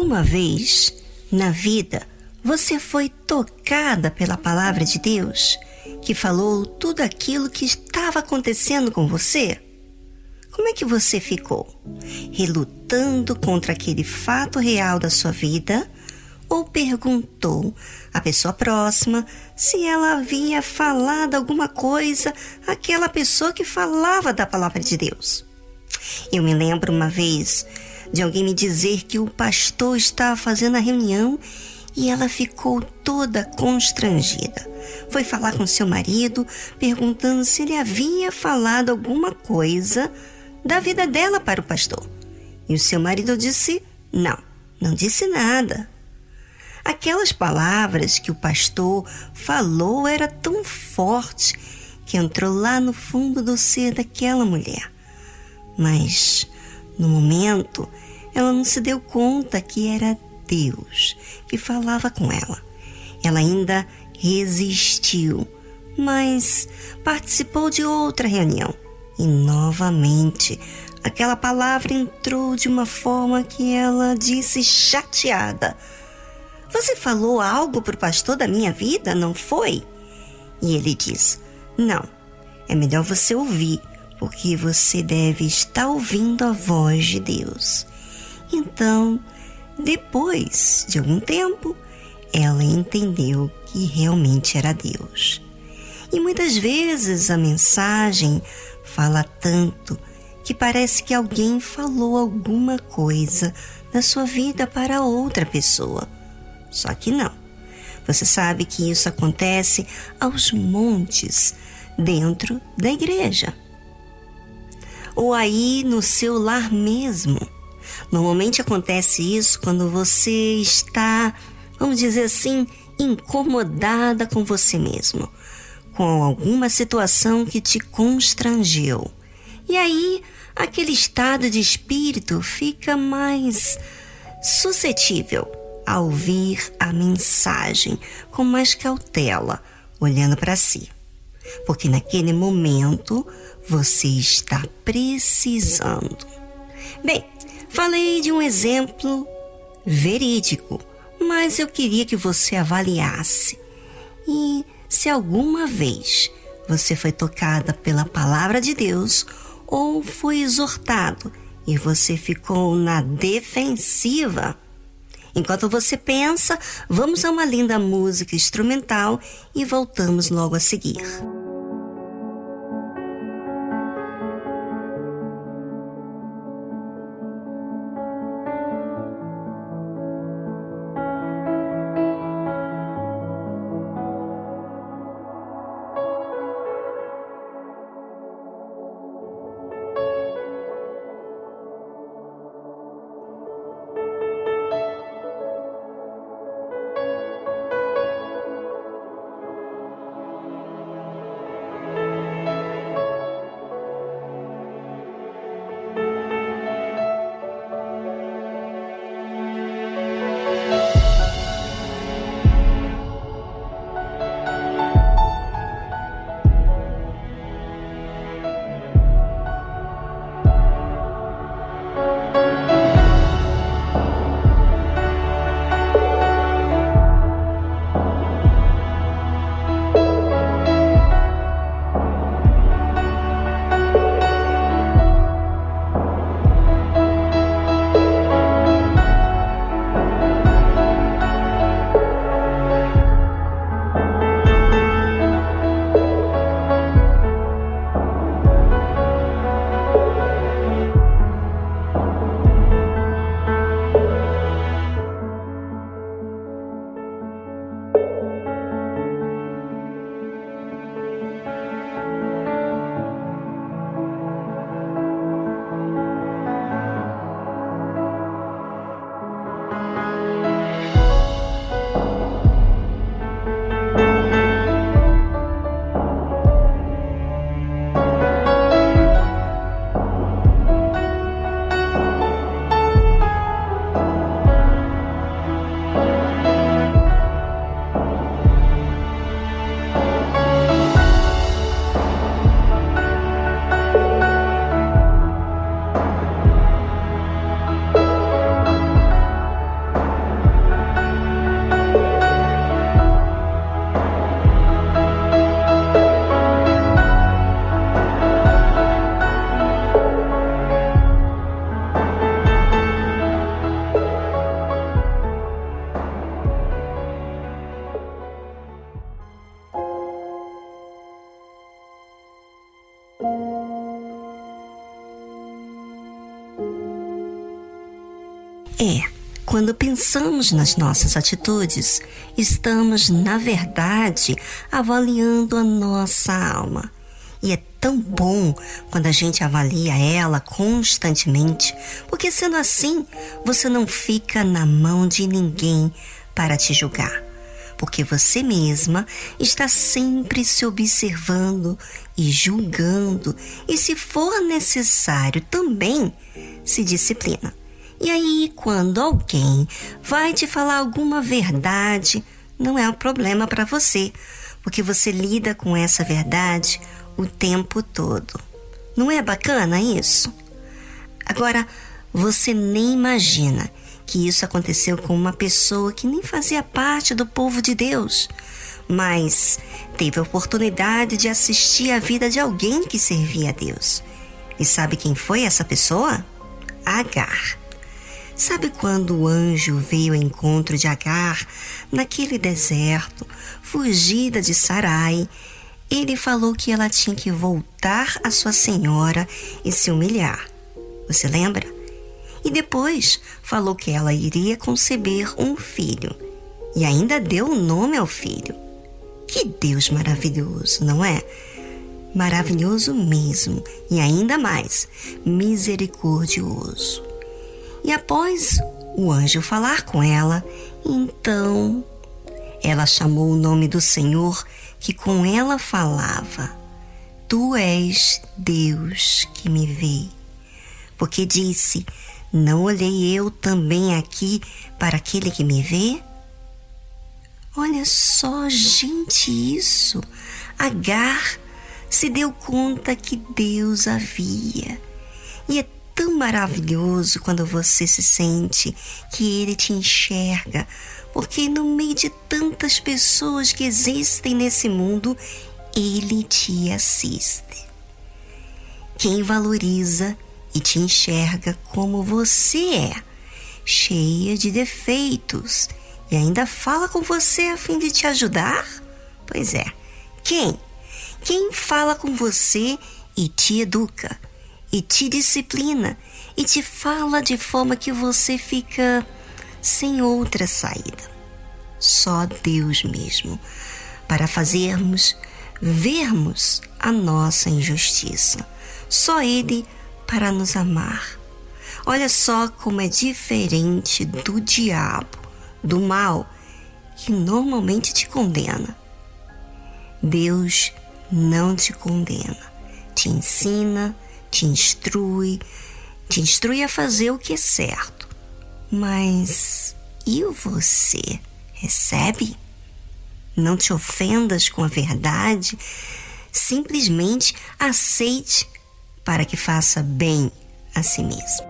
Alguma vez na vida você foi tocada pela palavra de Deus que falou tudo aquilo que estava acontecendo com você? Como é que você ficou? Relutando contra aquele fato real da sua vida? Ou perguntou à pessoa próxima se ela havia falado alguma coisa àquela pessoa que falava da palavra de Deus? Eu me lembro uma vez de alguém me dizer que o pastor estava fazendo a reunião e ela ficou toda constrangida. Foi falar com seu marido, perguntando se ele havia falado alguma coisa da vida dela para o pastor. E o seu marido disse: Não, não disse nada. Aquelas palavras que o pastor falou era tão forte que entrou lá no fundo do ser daquela mulher. Mas, no momento, ela não se deu conta que era Deus que falava com ela. Ela ainda resistiu, mas participou de outra reunião e novamente aquela palavra entrou de uma forma que ela disse chateada: Você falou algo para o pastor da minha vida, não foi? E ele disse: Não, é melhor você ouvir, porque você deve estar ouvindo a voz de Deus. Então, depois de algum tempo, ela entendeu que realmente era Deus. E muitas vezes a mensagem fala tanto que parece que alguém falou alguma coisa na sua vida para outra pessoa. Só que não. Você sabe que isso acontece aos montes dentro da igreja. Ou aí no seu lar mesmo Normalmente acontece isso quando você está, vamos dizer assim, incomodada com você mesmo, com alguma situação que te constrangeu. E aí, aquele estado de espírito fica mais suscetível a ouvir a mensagem com mais cautela, olhando para si. Porque naquele momento você está precisando. Bem, Falei de um exemplo verídico, mas eu queria que você avaliasse. E se alguma vez você foi tocada pela palavra de Deus ou foi exortado e você ficou na defensiva. Enquanto você pensa, vamos a uma linda música instrumental e voltamos logo a seguir. É, quando pensamos nas nossas atitudes, estamos, na verdade, avaliando a nossa alma. E é tão bom quando a gente avalia ela constantemente, porque sendo assim, você não fica na mão de ninguém para te julgar porque você mesma está sempre se observando e julgando, e se for necessário também se disciplina. E aí, quando alguém vai te falar alguma verdade, não é um problema para você, porque você lida com essa verdade o tempo todo. Não é bacana isso? Agora, você nem imagina que isso aconteceu com uma pessoa que nem fazia parte do povo de Deus, mas teve a oportunidade de assistir a vida de alguém que servia a Deus. E sabe quem foi essa pessoa? Agar. Sabe quando o anjo veio ao encontro de Agar naquele deserto, fugida de Sarai? Ele falou que ela tinha que voltar à sua senhora e se humilhar. Você lembra? e depois falou que ela iria conceber um filho e ainda deu o nome ao filho. Que Deus maravilhoso, não é? Maravilhoso mesmo e ainda mais misericordioso. E após o anjo falar com ela, então ela chamou o nome do Senhor que com ela falava: Tu és Deus que me vê. Porque disse: não olhei eu também aqui para aquele que me vê? Olha só, gente, isso. Agar se deu conta que Deus havia. E é tão maravilhoso quando você se sente que Ele te enxerga, porque no meio de tantas pessoas que existem nesse mundo, Ele te assiste. Quem valoriza e te enxerga como você é, cheia de defeitos, e ainda fala com você a fim de te ajudar? Pois é, quem? Quem fala com você e te educa, e te disciplina, e te fala de forma que você fica sem outra saída? Só Deus mesmo, para fazermos vermos a nossa injustiça. Só Ele para nos amar. Olha só como é diferente do diabo, do mal, que normalmente te condena. Deus não te condena, te ensina, te instrui, te instrui a fazer o que é certo. Mas e você recebe? Não te ofendas com a verdade, simplesmente aceite para que faça bem a si mesmo.